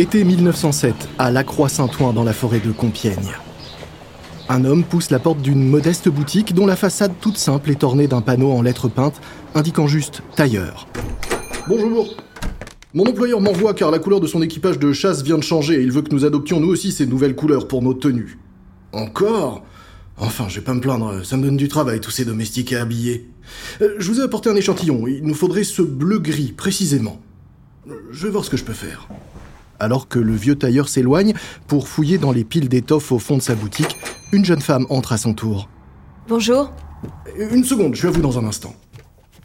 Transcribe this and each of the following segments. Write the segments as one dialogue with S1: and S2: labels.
S1: Été 1907, à Lacroix-Saint-Ouen, dans la forêt de Compiègne. Un homme pousse la porte d'une modeste boutique dont la façade toute simple est ornée d'un panneau en lettres peintes indiquant juste tailleur. Bonjour. Mon employeur m'envoie car la couleur de son équipage de chasse vient de changer et il veut que nous adoptions nous aussi ces nouvelles couleurs pour nos tenues. Encore? Enfin, je vais pas me plaindre, ça me donne du travail tous ces domestiques à habiller. Euh, je vous ai apporté un échantillon, il nous faudrait ce bleu-gris précisément. Je vais voir ce que je peux faire. Alors que le vieux tailleur s'éloigne pour fouiller dans les piles d'étoffes au fond de sa boutique, une jeune femme entre à son tour.
S2: Bonjour.
S1: Une seconde, je suis à vous dans un instant.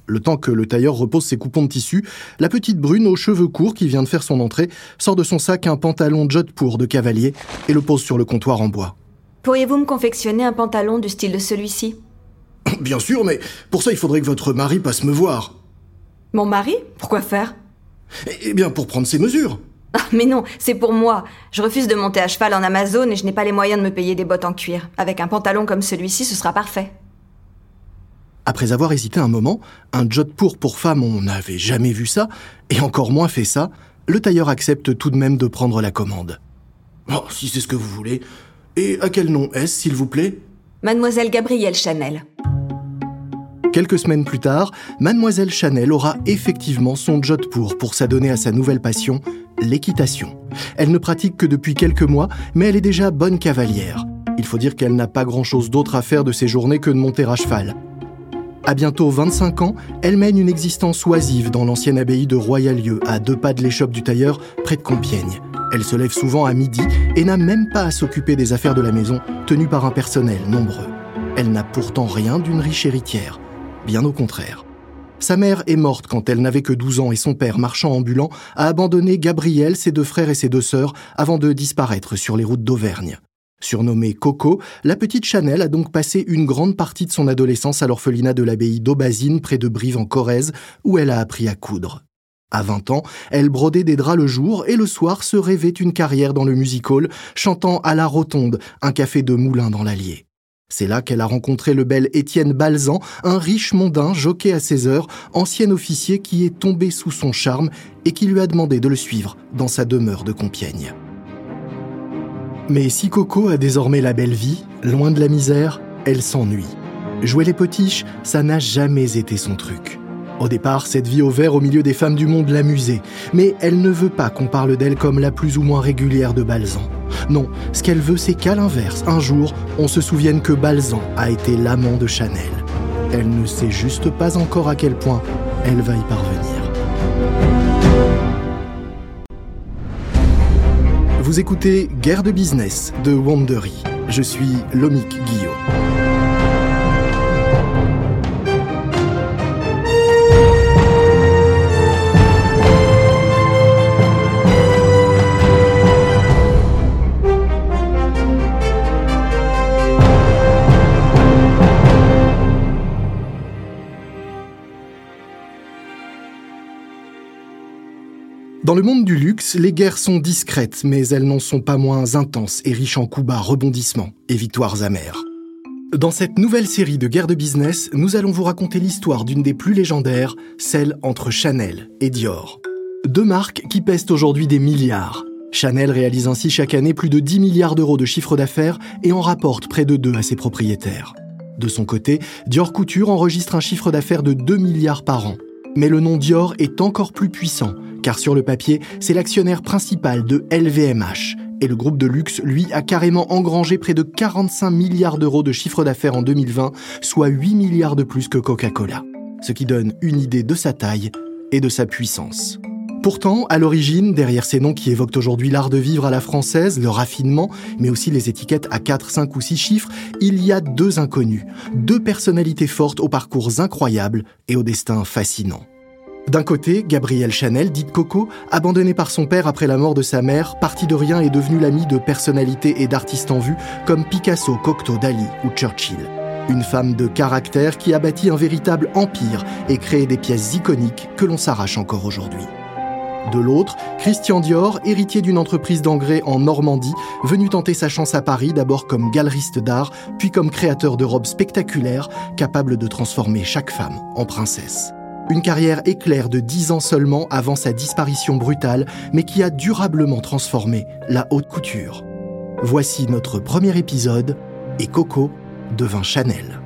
S1: Le temps que le tailleur repose ses coupons de tissu, la petite brune aux cheveux courts qui vient de faire son entrée sort de son sac un pantalon jodhpur de cavalier et le pose sur le comptoir en bois.
S2: Pourriez-vous me confectionner un pantalon du style de celui-ci?
S1: Bien sûr, mais pour ça il faudrait que votre mari passe me voir.
S2: Mon mari? Pourquoi faire?
S1: Eh bien pour prendre ses mesures.
S2: Ah, mais non, c'est pour moi. Je refuse de monter à cheval en Amazon et je n'ai pas les moyens de me payer des bottes en cuir. Avec un pantalon comme celui-ci, ce sera parfait.
S1: Après avoir hésité un moment, un jodhpur pour femme, on n'avait jamais vu ça, et encore moins fait ça, le tailleur accepte tout de même de prendre la commande. Oh, si c'est ce que vous voulez. Et à quel nom est-ce, s'il vous plaît?
S2: Mademoiselle Gabrielle Chanel.
S1: Quelques semaines plus tard, Mademoiselle Chanel aura effectivement son jodhpur pour s'adonner à sa nouvelle passion, l'équitation. Elle ne pratique que depuis quelques mois, mais elle est déjà bonne cavalière. Il faut dire qu'elle n'a pas grand-chose d'autre à faire de ses journées que de monter à cheval. À bientôt 25 ans, elle mène une existence oisive dans l'ancienne abbaye de Royalieu, à deux pas de l'échoppe du tailleur, près de Compiègne. Elle se lève souvent à midi et n'a même pas à s'occuper des affaires de la maison, tenues par un personnel nombreux. Elle n'a pourtant rien d'une riche héritière. Bien au contraire. Sa mère est morte quand elle n'avait que 12 ans et son père, marchand ambulant, a abandonné Gabriel, ses deux frères et ses deux sœurs avant de disparaître sur les routes d'Auvergne. Surnommée Coco, la petite Chanel a donc passé une grande partie de son adolescence à l'orphelinat de l'abbaye d'Aubazine près de Brive en Corrèze, où elle a appris à coudre. À 20 ans, elle brodait des draps le jour et le soir se rêvait une carrière dans le music hall, chantant à la Rotonde, un café de moulin dans l'Allier. C'est là qu'elle a rencontré le bel Étienne Balzan, un riche mondain jockey à ses heures, ancien officier qui est tombé sous son charme et qui lui a demandé de le suivre dans sa demeure de Compiègne. Mais si Coco a désormais la belle vie, loin de la misère, elle s'ennuie. Jouer les potiches, ça n'a jamais été son truc. Au départ, cette vie au vert au milieu des femmes du monde l'amusait, mais elle ne veut pas qu'on parle d'elle comme la plus ou moins régulière de Balzan. Non, ce qu'elle veut, c'est qu'à l'inverse, un jour, on se souvienne que Balzan a été l'amant de Chanel. Elle ne sait juste pas encore à quel point elle va y parvenir. Vous écoutez Guerre de business de Wandery. Je suis Lomik Guillot. Dans le monde du luxe, les guerres sont discrètes, mais elles n'en sont pas moins intenses et riches en coups bas, rebondissements et victoires amères. Dans cette nouvelle série de guerres de business, nous allons vous raconter l'histoire d'une des plus légendaires, celle entre Chanel et Dior. Deux marques qui pèsent aujourd'hui des milliards. Chanel réalise ainsi chaque année plus de 10 milliards d'euros de chiffre d'affaires et en rapporte près de 2 à ses propriétaires. De son côté, Dior Couture enregistre un chiffre d'affaires de 2 milliards par an. Mais le nom Dior est encore plus puissant car sur le papier, c'est l'actionnaire principal de LVMH. Et le groupe de luxe, lui, a carrément engrangé près de 45 milliards d'euros de chiffre d'affaires en 2020, soit 8 milliards de plus que Coca-Cola. Ce qui donne une idée de sa taille et de sa puissance. Pourtant, à l'origine, derrière ces noms qui évoquent aujourd'hui l'art de vivre à la française, le raffinement, mais aussi les étiquettes à 4, 5 ou 6 chiffres, il y a deux inconnus, deux personnalités fortes aux parcours incroyables et au destin fascinant. D'un côté, Gabrielle Chanel, dite Coco, abandonnée par son père après la mort de sa mère, partie de rien et devenue l'amie de personnalités et d'artistes en vue comme Picasso, Cocteau, Dali ou Churchill. Une femme de caractère qui a bâti un véritable empire et créé des pièces iconiques que l'on s'arrache encore aujourd'hui. De l'autre, Christian Dior, héritier d'une entreprise d'engrais en Normandie, venu tenter sa chance à Paris d'abord comme galeriste d'art, puis comme créateur de robes spectaculaires, capables de transformer chaque femme en princesse. Une carrière éclair de 10 ans seulement avant sa disparition brutale, mais qui a durablement transformé la haute couture. Voici notre premier épisode, et Coco devint Chanel.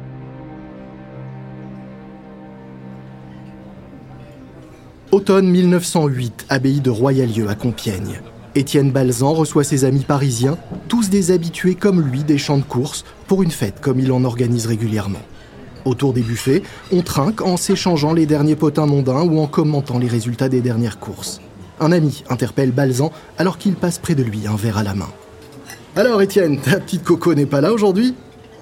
S1: Automne 1908, abbaye de Royalieu à Compiègne. Étienne Balzan reçoit ses amis parisiens, tous des habitués comme lui des champs de course, pour une fête comme il en organise régulièrement. Autour des buffets, on trinque en s'échangeant les derniers potins mondains ou en commentant les résultats des dernières courses. Un ami interpelle Balzan alors qu'il passe près de lui, un verre à la main. Alors Étienne, ta petite Coco n'est pas là aujourd'hui?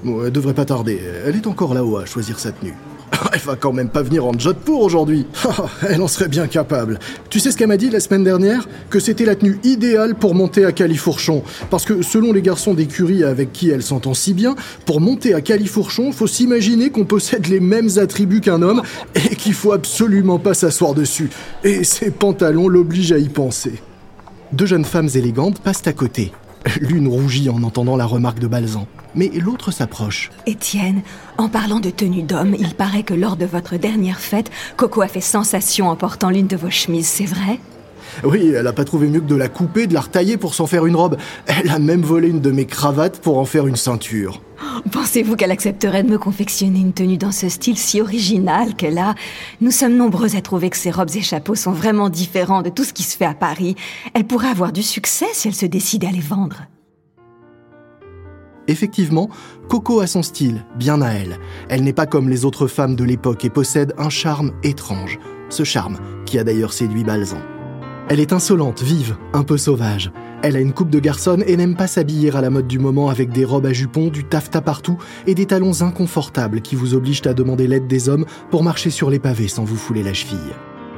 S1: Elle devrait pas tarder, elle est encore là-haut à choisir sa tenue. Elle va quand même pas venir en pour aujourd'hui. Elle en serait bien capable. Tu sais ce qu'elle m'a dit la semaine dernière? Que c'était la tenue idéale pour monter à Califourchon. Parce que selon les garçons d'écurie avec qui elle s'entend si bien, pour monter à Califourchon, faut s'imaginer qu'on possède les mêmes attributs qu'un homme et qu'il faut absolument pas s'asseoir dessus. Et ses pantalons l'obligent à y penser. Deux jeunes femmes élégantes passent à côté. L'une rougit en entendant la remarque de Balzan, mais l'autre s'approche.
S3: Étienne, en parlant de tenue d'homme, il paraît que lors de votre dernière fête, Coco a fait sensation en portant l'une de vos chemises, c'est vrai?
S1: Oui, elle a pas trouvé mieux que de la couper, de la retailler pour s'en faire une robe. Elle a même volé une de mes cravates pour en faire une ceinture.
S3: Pensez-vous qu'elle accepterait de me confectionner une tenue dans ce style si original qu'elle a? Nous sommes nombreux à trouver que ses robes et chapeaux sont vraiment différents de tout ce qui se fait à Paris. Elle pourrait avoir du succès si elle se décidait à les vendre.
S1: Effectivement, Coco a son style, bien à elle. Elle n'est pas comme les autres femmes de l'époque et possède un charme étrange. Ce charme qui a d'ailleurs séduit Balzan. Elle est insolente, vive, un peu sauvage. Elle a une coupe de garçonne et n'aime pas s'habiller à la mode du moment avec des robes à jupons, du taffetas partout et des talons inconfortables qui vous obligent à demander l'aide des hommes pour marcher sur les pavés sans vous fouler la cheville.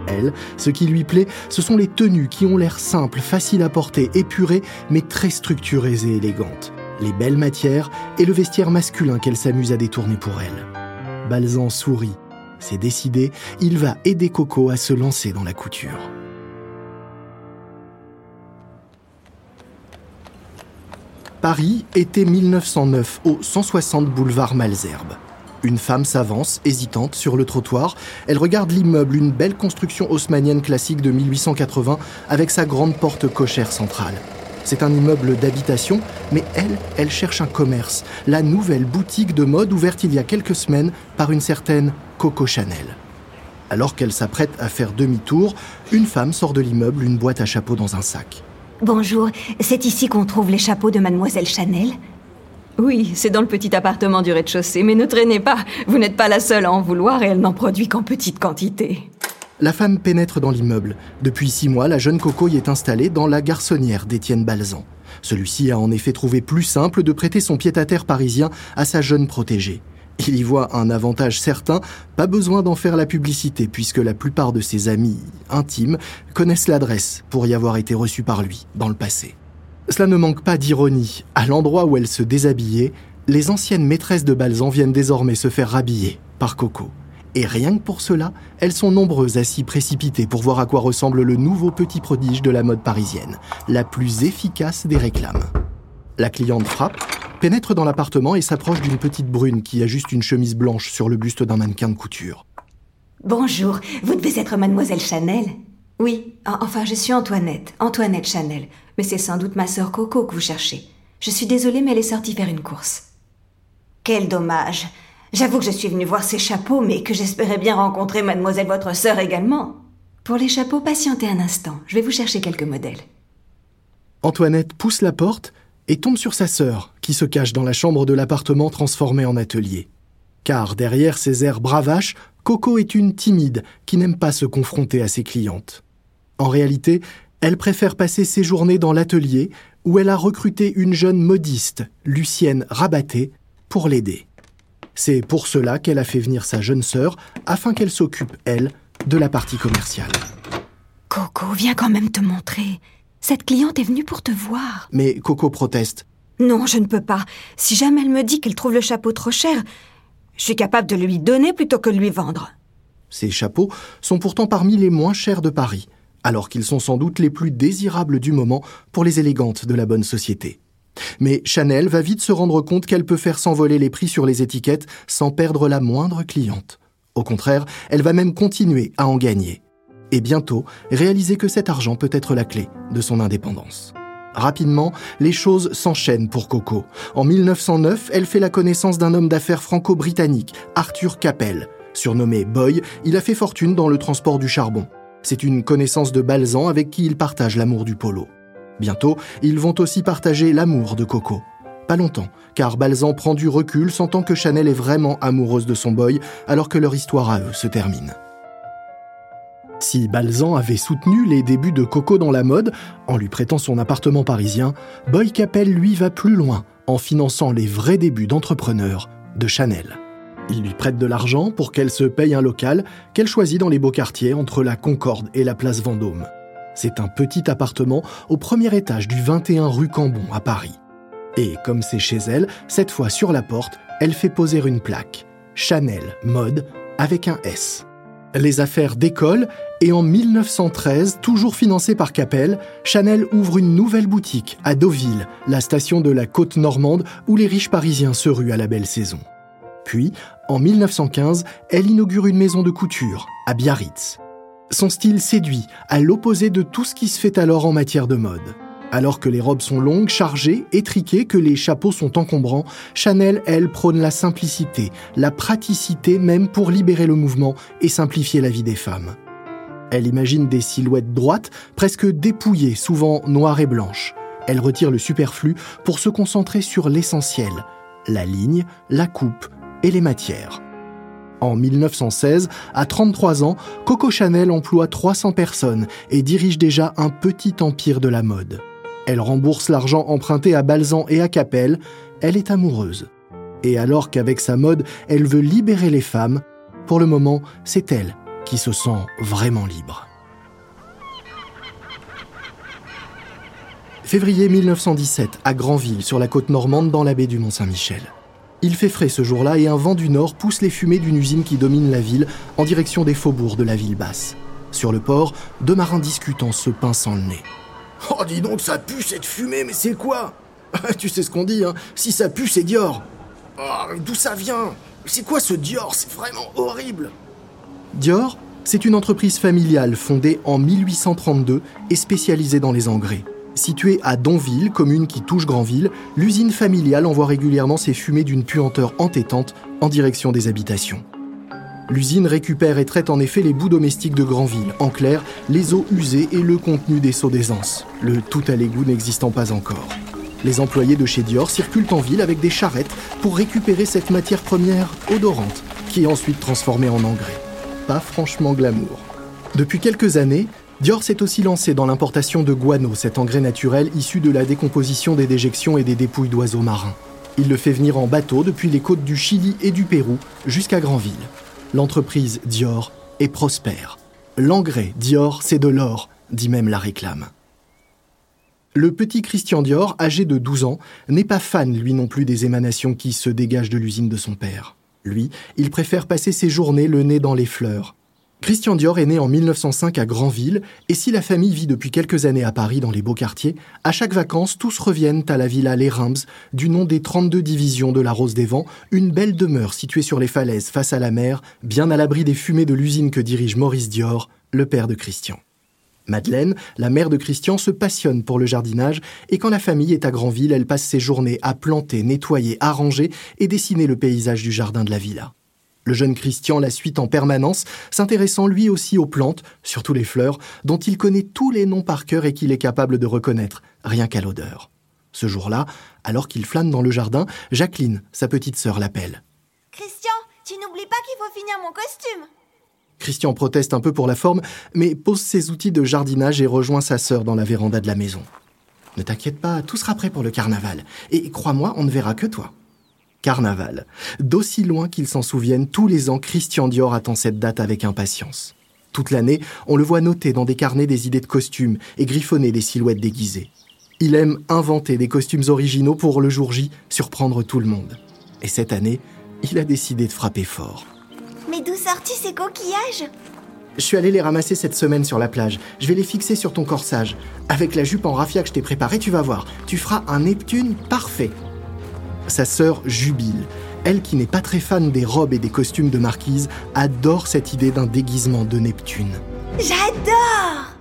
S1: Elle, ce qui lui plaît, ce sont les tenues qui ont l'air simples, faciles à porter, épurées, mais très structurées et élégantes. Les belles matières et le vestiaire masculin qu'elle s'amuse à détourner pour elle. Balzan sourit. C'est décidé, il va aider Coco à se lancer dans la couture. Paris, été 1909, au 160 boulevard Malzerbe. Une femme s'avance, hésitante, sur le trottoir. Elle regarde l'immeuble, une belle construction haussmanienne classique de 1880, avec sa grande porte cochère centrale. C'est un immeuble d'habitation, mais elle, elle cherche un commerce, la nouvelle boutique de mode ouverte il y a quelques semaines par une certaine Coco Chanel. Alors qu'elle s'apprête à faire demi-tour, une femme sort de l'immeuble, une boîte à chapeau dans un sac.
S3: Bonjour, c'est ici qu'on trouve les chapeaux de mademoiselle Chanel
S2: Oui, c'est dans le petit appartement du rez-de-chaussée, mais ne traînez pas, vous n'êtes pas la seule à en vouloir et elle n'en produit qu'en petite quantité.
S1: La femme pénètre dans l'immeuble. Depuis six mois, la jeune Coco y est installée dans la garçonnière d'Étienne Balzan. Celui-ci a en effet trouvé plus simple de prêter son pied-à-terre parisien à sa jeune protégée. Il y voit un avantage certain, pas besoin d'en faire la publicité puisque la plupart de ses amis intimes connaissent l'adresse pour y avoir été reçus par lui dans le passé. Cela ne manque pas d'ironie. À l'endroit où elle se déshabillait, les anciennes maîtresses de Balzan viennent désormais se faire rhabiller par Coco. Et rien que pour cela, elles sont nombreuses à s'y précipiter pour voir à quoi ressemble le nouveau petit prodige de la mode parisienne, la plus efficace des réclames. La cliente frappe, pénètre dans l'appartement et s'approche d'une petite brune qui a juste une chemise blanche sur le buste d'un mannequin de couture.
S3: Bonjour, vous devez être mademoiselle Chanel
S2: Oui, enfin je suis Antoinette, Antoinette Chanel, mais c'est sans doute ma sœur Coco que vous cherchez. Je suis désolée, mais elle est sortie faire une course.
S3: Quel dommage. J'avoue que je suis venue voir ces chapeaux, mais que j'espérais bien rencontrer mademoiselle votre sœur également.
S2: Pour les chapeaux, patientez un instant, je vais vous chercher quelques modèles.
S1: Antoinette pousse la porte et tombe sur sa sœur, qui se cache dans la chambre de l'appartement transformé en atelier. Car derrière ses airs bravaches, Coco est une timide qui n'aime pas se confronter à ses clientes. En réalité, elle préfère passer ses journées dans l'atelier où elle a recruté une jeune modiste, Lucienne Rabaté, pour l'aider. C'est pour cela qu'elle a fait venir sa jeune sœur afin qu'elle s'occupe, elle, de la partie commerciale.
S3: Coco, viens quand même te montrer. Cette cliente est venue pour te voir.
S1: Mais Coco proteste.
S3: Non, je ne peux pas. Si jamais elle me dit qu'elle trouve le chapeau trop cher, je suis capable de lui donner plutôt que de lui vendre.
S1: Ces chapeaux sont pourtant parmi les moins chers de Paris, alors qu'ils sont sans doute les plus désirables du moment pour les élégantes de la bonne société. Mais Chanel va vite se rendre compte qu'elle peut faire s'envoler les prix sur les étiquettes sans perdre la moindre cliente. Au contraire, elle va même continuer à en gagner. Et bientôt, réaliser que cet argent peut être la clé de son indépendance. Rapidement, les choses s'enchaînent pour Coco. En 1909, elle fait la connaissance d'un homme d'affaires franco-britannique, Arthur Capel. Surnommé Boy, il a fait fortune dans le transport du charbon. C'est une connaissance de Balzan avec qui il partage l'amour du polo. Bientôt, ils vont aussi partager l'amour de Coco. Pas longtemps, car Balzan prend du recul sentant que Chanel est vraiment amoureuse de son boy alors que leur histoire à eux se termine. Si Balzan avait soutenu les débuts de Coco dans la mode, en lui prêtant son appartement parisien, Boy Capel lui va plus loin, en finançant les vrais débuts d'entrepreneur de Chanel. Il lui prête de l'argent pour qu'elle se paye un local qu'elle choisit dans les beaux quartiers entre la Concorde et la place Vendôme. C'est un petit appartement au premier étage du 21 rue Cambon à Paris. Et comme c'est chez elle, cette fois sur la porte, elle fait poser une plaque. Chanel Mode avec un S. Les affaires décollent et en 1913, toujours financée par Capel, Chanel ouvre une nouvelle boutique à Deauville, la station de la côte normande où les riches parisiens se ruent à la belle saison. Puis, en 1915, elle inaugure une maison de couture à Biarritz. Son style séduit, à l'opposé de tout ce qui se fait alors en matière de mode. Alors que les robes sont longues, chargées, étriquées, que les chapeaux sont encombrants, Chanel, elle, prône la simplicité, la praticité même pour libérer le mouvement et simplifier la vie des femmes. Elle imagine des silhouettes droites, presque dépouillées, souvent noires et blanches. Elle retire le superflu pour se concentrer sur l'essentiel, la ligne, la coupe, et les matières. En 1916, à 33 ans, Coco Chanel emploie 300 personnes et dirige déjà un petit empire de la mode. Elle rembourse l'argent emprunté à Balzan et à Capel, elle est amoureuse. Et alors qu'avec sa mode, elle veut libérer les femmes, pour le moment, c'est elle qui se sent vraiment libre. Février 1917, à Granville, sur la côte normande, dans la baie du Mont-Saint-Michel. Il fait frais ce jour-là et un vent du nord pousse les fumées d'une usine qui domine la ville en direction des faubourgs de la ville basse. Sur le port, deux marins discutent en se pinçant le nez.
S4: Oh, dis donc, ça pue cette fumée, mais c'est quoi? Tu sais ce qu'on dit, hein Si ça pue, c'est Dior. Oh, d'où ça vient? C'est quoi ce Dior? C'est vraiment horrible.
S1: Dior, c'est une entreprise familiale fondée en 1832 et spécialisée dans les engrais. Située à Donville, commune qui touche Granville, l'usine familiale envoie régulièrement ses fumées d'une puanteur entêtante en direction des habitations. L'usine récupère et traite en effet les bouts domestiques de Granville, en clair, les eaux usées et le contenu des seaux d'aisance, le tout à l'égout n'existant pas encore. Les employés de chez Dior circulent en ville avec des charrettes pour récupérer cette matière première odorante, qui est ensuite transformée en engrais. Pas franchement glamour. Depuis quelques années, Dior s'est aussi lancé dans l'importation de guano, cet engrais naturel issu de la décomposition des déjections et des dépouilles d'oiseaux marins. Il le fait venir en bateau depuis les côtes du Chili et du Pérou jusqu'à Granville. L'entreprise Dior est prospère. L'engrais Dior, c'est de l'or, dit même la réclame. Le petit Christian Dior, âgé de 12 ans, n'est pas fan, lui non plus, des émanations qui se dégagent de l'usine de son père. Lui, il préfère passer ses journées le nez dans les fleurs, Christian Dior est né en 1905 à Granville, et si la famille vit depuis quelques années à Paris dans les beaux quartiers, à chaque vacances, tous reviennent à la villa Les Rimbs, du nom des 32 divisions de la Rose des Vents, une belle demeure située sur les falaises face à la mer, bien à l'abri des fumées de l'usine que dirige Maurice Dior, le père de Christian. Madeleine, la mère de Christian, se passionne pour le jardinage et quand la famille est à Granville, elle passe ses journées à planter, nettoyer, arranger et dessiner le paysage du jardin de la villa. Le jeune Christian la suit en permanence, s'intéressant lui aussi aux plantes, surtout les fleurs, dont il connaît tous les noms par cœur et qu'il est capable de reconnaître, rien qu'à l'odeur. Ce jour-là, alors qu'il flâne dans le jardin, Jacqueline, sa petite sœur, l'appelle.
S5: Christian, tu n'oublies pas qu'il faut finir mon costume.
S1: Christian proteste un peu pour la forme, mais pose ses outils de jardinage et rejoint sa sœur dans la véranda de la maison. Ne t'inquiète pas, tout sera prêt pour le carnaval. Et crois-moi, on ne verra que toi. Carnaval. D'aussi loin qu'il s'en souvienne, tous les ans, Christian Dior attend cette date avec impatience. Toute l'année, on le voit noter dans des carnets des idées de costumes et griffonner des silhouettes déguisées. Il aime inventer des costumes originaux pour le jour J, surprendre tout le monde. Et cette année, il a décidé de frapper fort.
S5: Mais d'où sortis ces coquillages
S1: Je suis allé les ramasser cette semaine sur la plage. Je vais les fixer sur ton corsage. Avec la jupe en raffia que je t'ai préparée, tu vas voir. Tu feras un Neptune parfait. Sa sœur jubile. Elle qui n'est pas très fan des robes et des costumes de marquise, adore cette idée d'un déguisement de Neptune.
S5: J'adore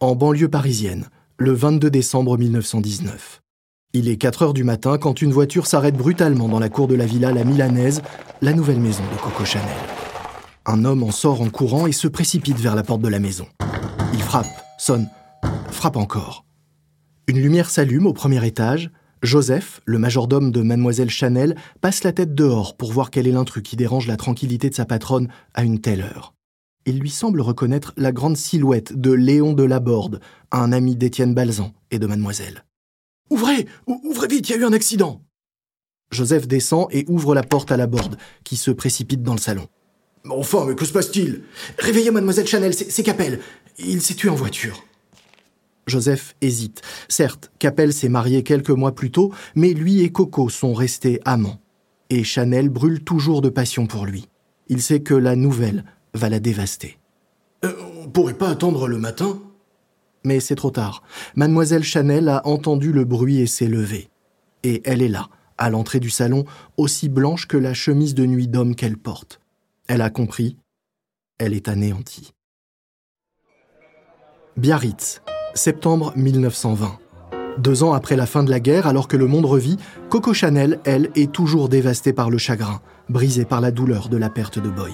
S1: En banlieue parisienne, le 22 décembre 1919. Il est 4 heures du matin quand une voiture s'arrête brutalement dans la cour de la villa La Milanaise, la nouvelle maison de Coco Chanel. Un homme en sort en courant et se précipite vers la porte de la maison. Il frappe, sonne, frappe encore. Une lumière s'allume au premier étage. Joseph, le majordome de mademoiselle Chanel, passe la tête dehors pour voir quel est l'intrus qui dérange la tranquillité de sa patronne à une telle heure il lui semble reconnaître la grande silhouette de Léon de Laborde, un ami d'Étienne Balzan et de mademoiselle.
S4: Ouvrez Ouvrez vite, il y a eu un accident
S1: Joseph descend et ouvre la porte à Laborde, qui se précipite dans le salon.
S4: Enfin, mais que se passe-t-il? Réveillez mademoiselle Chanel, c'est Capel. Il s'est tué en voiture.
S1: Joseph hésite. Certes, Capel s'est marié quelques mois plus tôt, mais lui et Coco sont restés amants. Et Chanel brûle toujours de passion pour lui. Il sait que la nouvelle va la dévaster.
S4: Euh, on pourrait pas attendre le matin?
S1: Mais c'est trop tard. Mademoiselle Chanel a entendu le bruit et s'est levée. Et elle est là, à l'entrée du salon, aussi blanche que la chemise de nuit d'homme qu'elle porte. Elle a compris. Elle est anéantie. Biarritz, septembre 1920. Deux ans après la fin de la guerre, alors que le monde revit, Coco Chanel, elle, est toujours dévastée par le chagrin, brisée par la douleur de la perte de Boy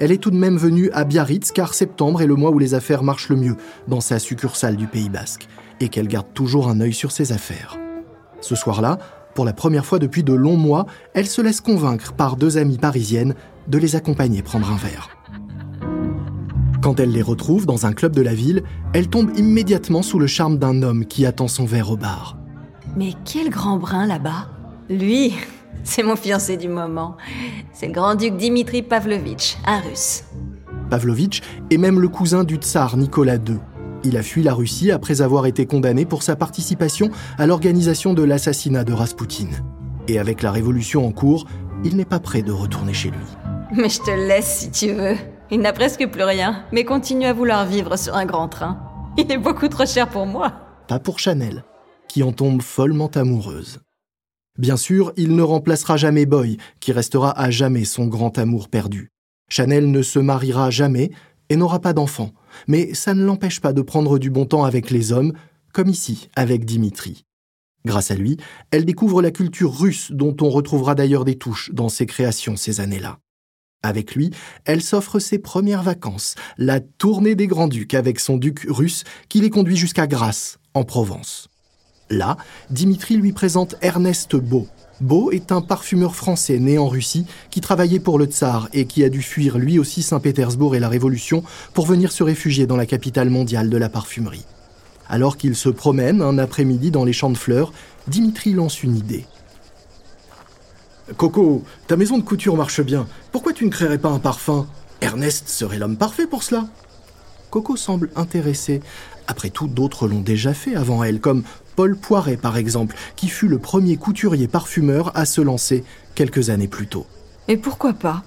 S1: elle est tout de même venue à Biarritz car septembre est le mois où les affaires marchent le mieux dans sa succursale du Pays Basque et qu'elle garde toujours un œil sur ses affaires. Ce soir-là, pour la première fois depuis de longs mois, elle se laisse convaincre par deux amies parisiennes de les accompagner prendre un verre. Quand elle les retrouve dans un club de la ville, elle tombe immédiatement sous le charme d'un homme qui attend son verre au bar.
S3: Mais quel grand brin là-bas Lui, c'est mon fiancé du moment. C'est le grand-duc Dimitri Pavlovitch, un russe.
S1: Pavlovitch est même le cousin du tsar Nicolas II. Il a fui la Russie après avoir été condamné pour sa participation à l'organisation de l'assassinat de Raspoutine. Et avec la révolution en cours, il n'est pas prêt de retourner chez lui.
S3: Mais je te laisse si tu veux. Il n'a presque plus rien, mais continue à vouloir vivre sur un grand train. Il est beaucoup trop cher pour moi.
S1: Pas pour Chanel, qui en tombe follement amoureuse. Bien sûr, il ne remplacera jamais Boy, qui restera à jamais son grand amour perdu. Chanel ne se mariera jamais et n'aura pas d'enfant, mais ça ne l'empêche pas de prendre du bon temps avec les hommes, comme ici avec Dimitri. Grâce à lui, elle découvre la culture russe dont on retrouvera d'ailleurs des touches dans ses créations ces années-là. Avec lui, elle s'offre ses premières vacances, la tournée des Grands-Ducs avec son duc russe qui les conduit jusqu'à Grasse, en Provence. Là, Dimitri lui présente Ernest Beau. Beau est un parfumeur français né en Russie qui travaillait pour le tsar et qui a dû fuir lui aussi Saint-Pétersbourg et la Révolution pour venir se réfugier dans la capitale mondiale de la parfumerie. Alors qu'il se promène un après-midi dans les champs de fleurs, Dimitri lance une idée.
S4: Coco, ta maison de couture marche bien. Pourquoi tu ne créerais pas un parfum? Ernest serait l'homme parfait pour cela.
S1: Coco semble intéressé. Après tout, d'autres l'ont déjà fait avant elle, comme Paul Poiret par exemple, qui fut le premier couturier parfumeur à se lancer quelques années plus tôt.
S3: Et pourquoi pas?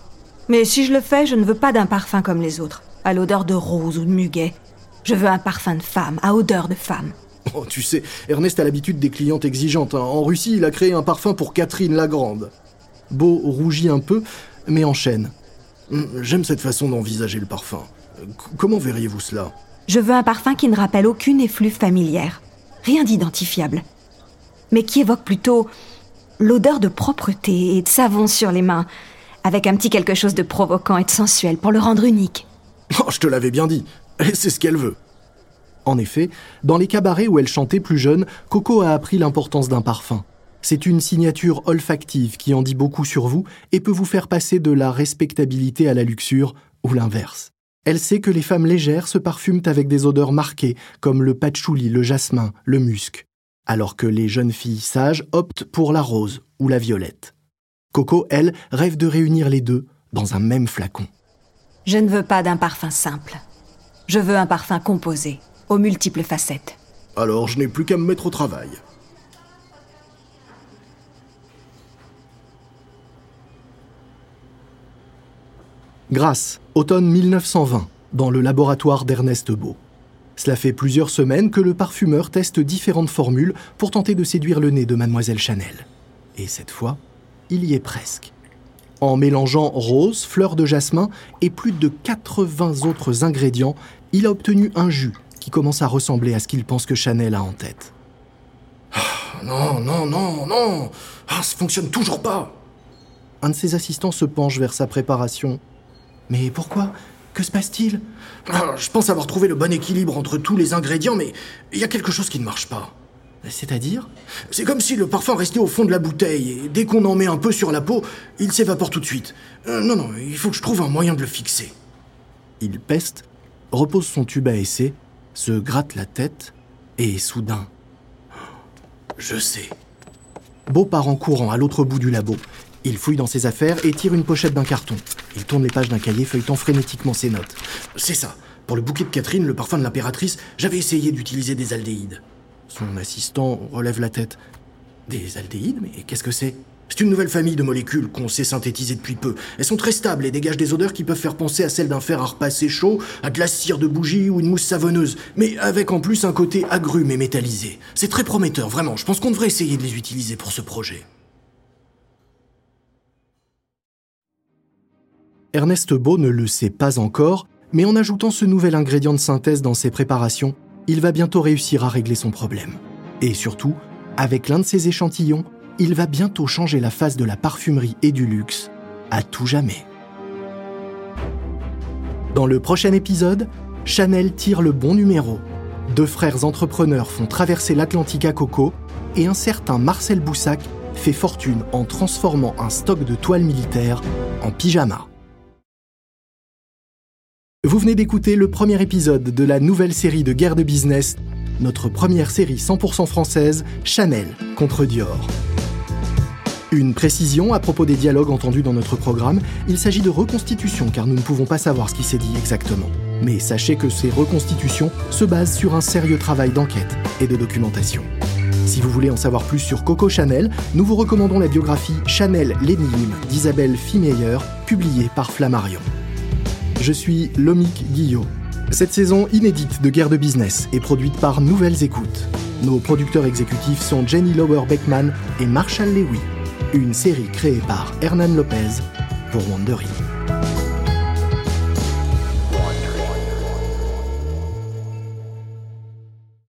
S3: Mais si je le fais, je ne veux pas d'un parfum comme les autres, à l'odeur de rose ou de muguet. Je veux un parfum de femme, à odeur de femme.
S4: Oh, tu sais, Ernest a l'habitude des clientes exigeantes. Hein. En Russie, il a créé un parfum pour Catherine la Grande.
S1: Beau rougit un peu, mais enchaîne.
S4: Hum, j'aime cette façon d'envisager le parfum. comment verriez-vous cela?
S3: Je veux un parfum qui ne rappelle aucune effluve familière rien d'identifiable, mais qui évoque plutôt l'odeur de propreté et de savon sur les mains, avec un petit quelque chose de provoquant et de sensuel pour le rendre unique.
S4: Oh, je te l'avais bien dit, c'est ce qu'elle veut.
S1: En effet, dans les cabarets où elle chantait plus jeune, Coco a appris l'importance d'un parfum. C'est une signature olfactive qui en dit beaucoup sur vous et peut vous faire passer de la respectabilité à la luxure, ou l'inverse. Elle sait que les femmes légères se parfument avec des odeurs marquées, comme le patchouli, le jasmin, le musc, alors que les jeunes filles sages optent pour la rose ou la violette. Coco, elle, rêve de réunir les deux dans un même flacon.
S3: Je ne veux pas d'un parfum simple. Je veux un parfum composé, aux multiples facettes.
S4: Alors je n'ai plus qu'à me mettre au travail.
S1: Grâce, automne 1920, dans le laboratoire d'Ernest Beau. Cela fait plusieurs semaines que le parfumeur teste différentes formules pour tenter de séduire le nez de mademoiselle Chanel. Et cette fois, il y est presque. En mélangeant rose, fleurs de jasmin et plus de 80 autres ingrédients, il a obtenu un jus qui commence à ressembler à ce qu'il pense que Chanel a en tête.
S4: Ah, non, non, non, non Ah, ça fonctionne toujours pas
S1: Un de ses assistants se penche vers sa préparation. Mais pourquoi? Que se passe-t-il?
S4: Ah, Je pense avoir trouvé le bon équilibre entre tous les ingrédients, mais il y a quelque chose qui ne marche pas.
S1: C'est-à-dire?
S4: C'est comme si le parfum restait au fond de la bouteille, et dès qu'on en met un peu sur la peau, il s'évapore tout de suite. Euh, non, non, il faut que je trouve un moyen de le fixer.
S1: Il peste, repose son tube à essai, se gratte la tête, et soudain,
S4: Je sais.
S1: Beau part en courant à l'autre bout du labo. Il fouille dans ses affaires et tire une pochette d'un carton. Il tourne les pages d'un cahier feuilletant frénétiquement ses notes.
S4: C'est ça. Pour le bouquet de Catherine, le parfum de l'impératrice, j'avais essayé d'utiliser des aldéhydes.
S1: Son assistant relève la tête. Des aldéhydes Mais qu'est-ce que c'est?
S4: C'est une nouvelle famille de molécules qu'on sait synthétiser depuis peu. Elles sont très stables et dégagent des odeurs qui peuvent faire penser à celles d'un fer à repasser chaud, à de la cire de bougie ou une mousse savonneuse, mais avec en plus un côté agrume et métallisé. C'est très prometteur, vraiment. Je pense qu'on devrait essayer de les utiliser pour ce projet.
S1: Ernest Beau ne le sait pas encore, mais en ajoutant ce nouvel ingrédient de synthèse dans ses préparations, il va bientôt réussir à régler son problème. Et surtout, avec l'un de ses échantillons, il va bientôt changer la face de la parfumerie et du luxe à tout jamais. Dans le prochain épisode, Chanel tire le bon numéro. Deux frères entrepreneurs font traverser l'Atlantique à coco et un certain Marcel Boussac fait fortune en transformant un stock de toiles militaires en pyjama. Vous venez d'écouter le premier épisode de la nouvelle série de Guerre de Business, notre première série 100% française, Chanel contre Dior. Une précision à propos des dialogues entendus dans notre programme, il s'agit de reconstitutions car nous ne pouvons pas savoir ce qui s'est dit exactement. Mais sachez que ces reconstitutions se basent sur un sérieux travail d'enquête et de documentation. Si vous voulez en savoir plus sur Coco Chanel, nous vous recommandons la biographie Chanel l'énigme d'Isabelle Fimeyer, publiée par Flammarion. Je suis Lomique Guillot. Cette saison inédite de Guerre de Business est produite par Nouvelles Écoutes. Nos producteurs exécutifs sont Jenny Lower Beckman et Marshall Lewy. Une série créée par Hernan Lopez pour Wondery.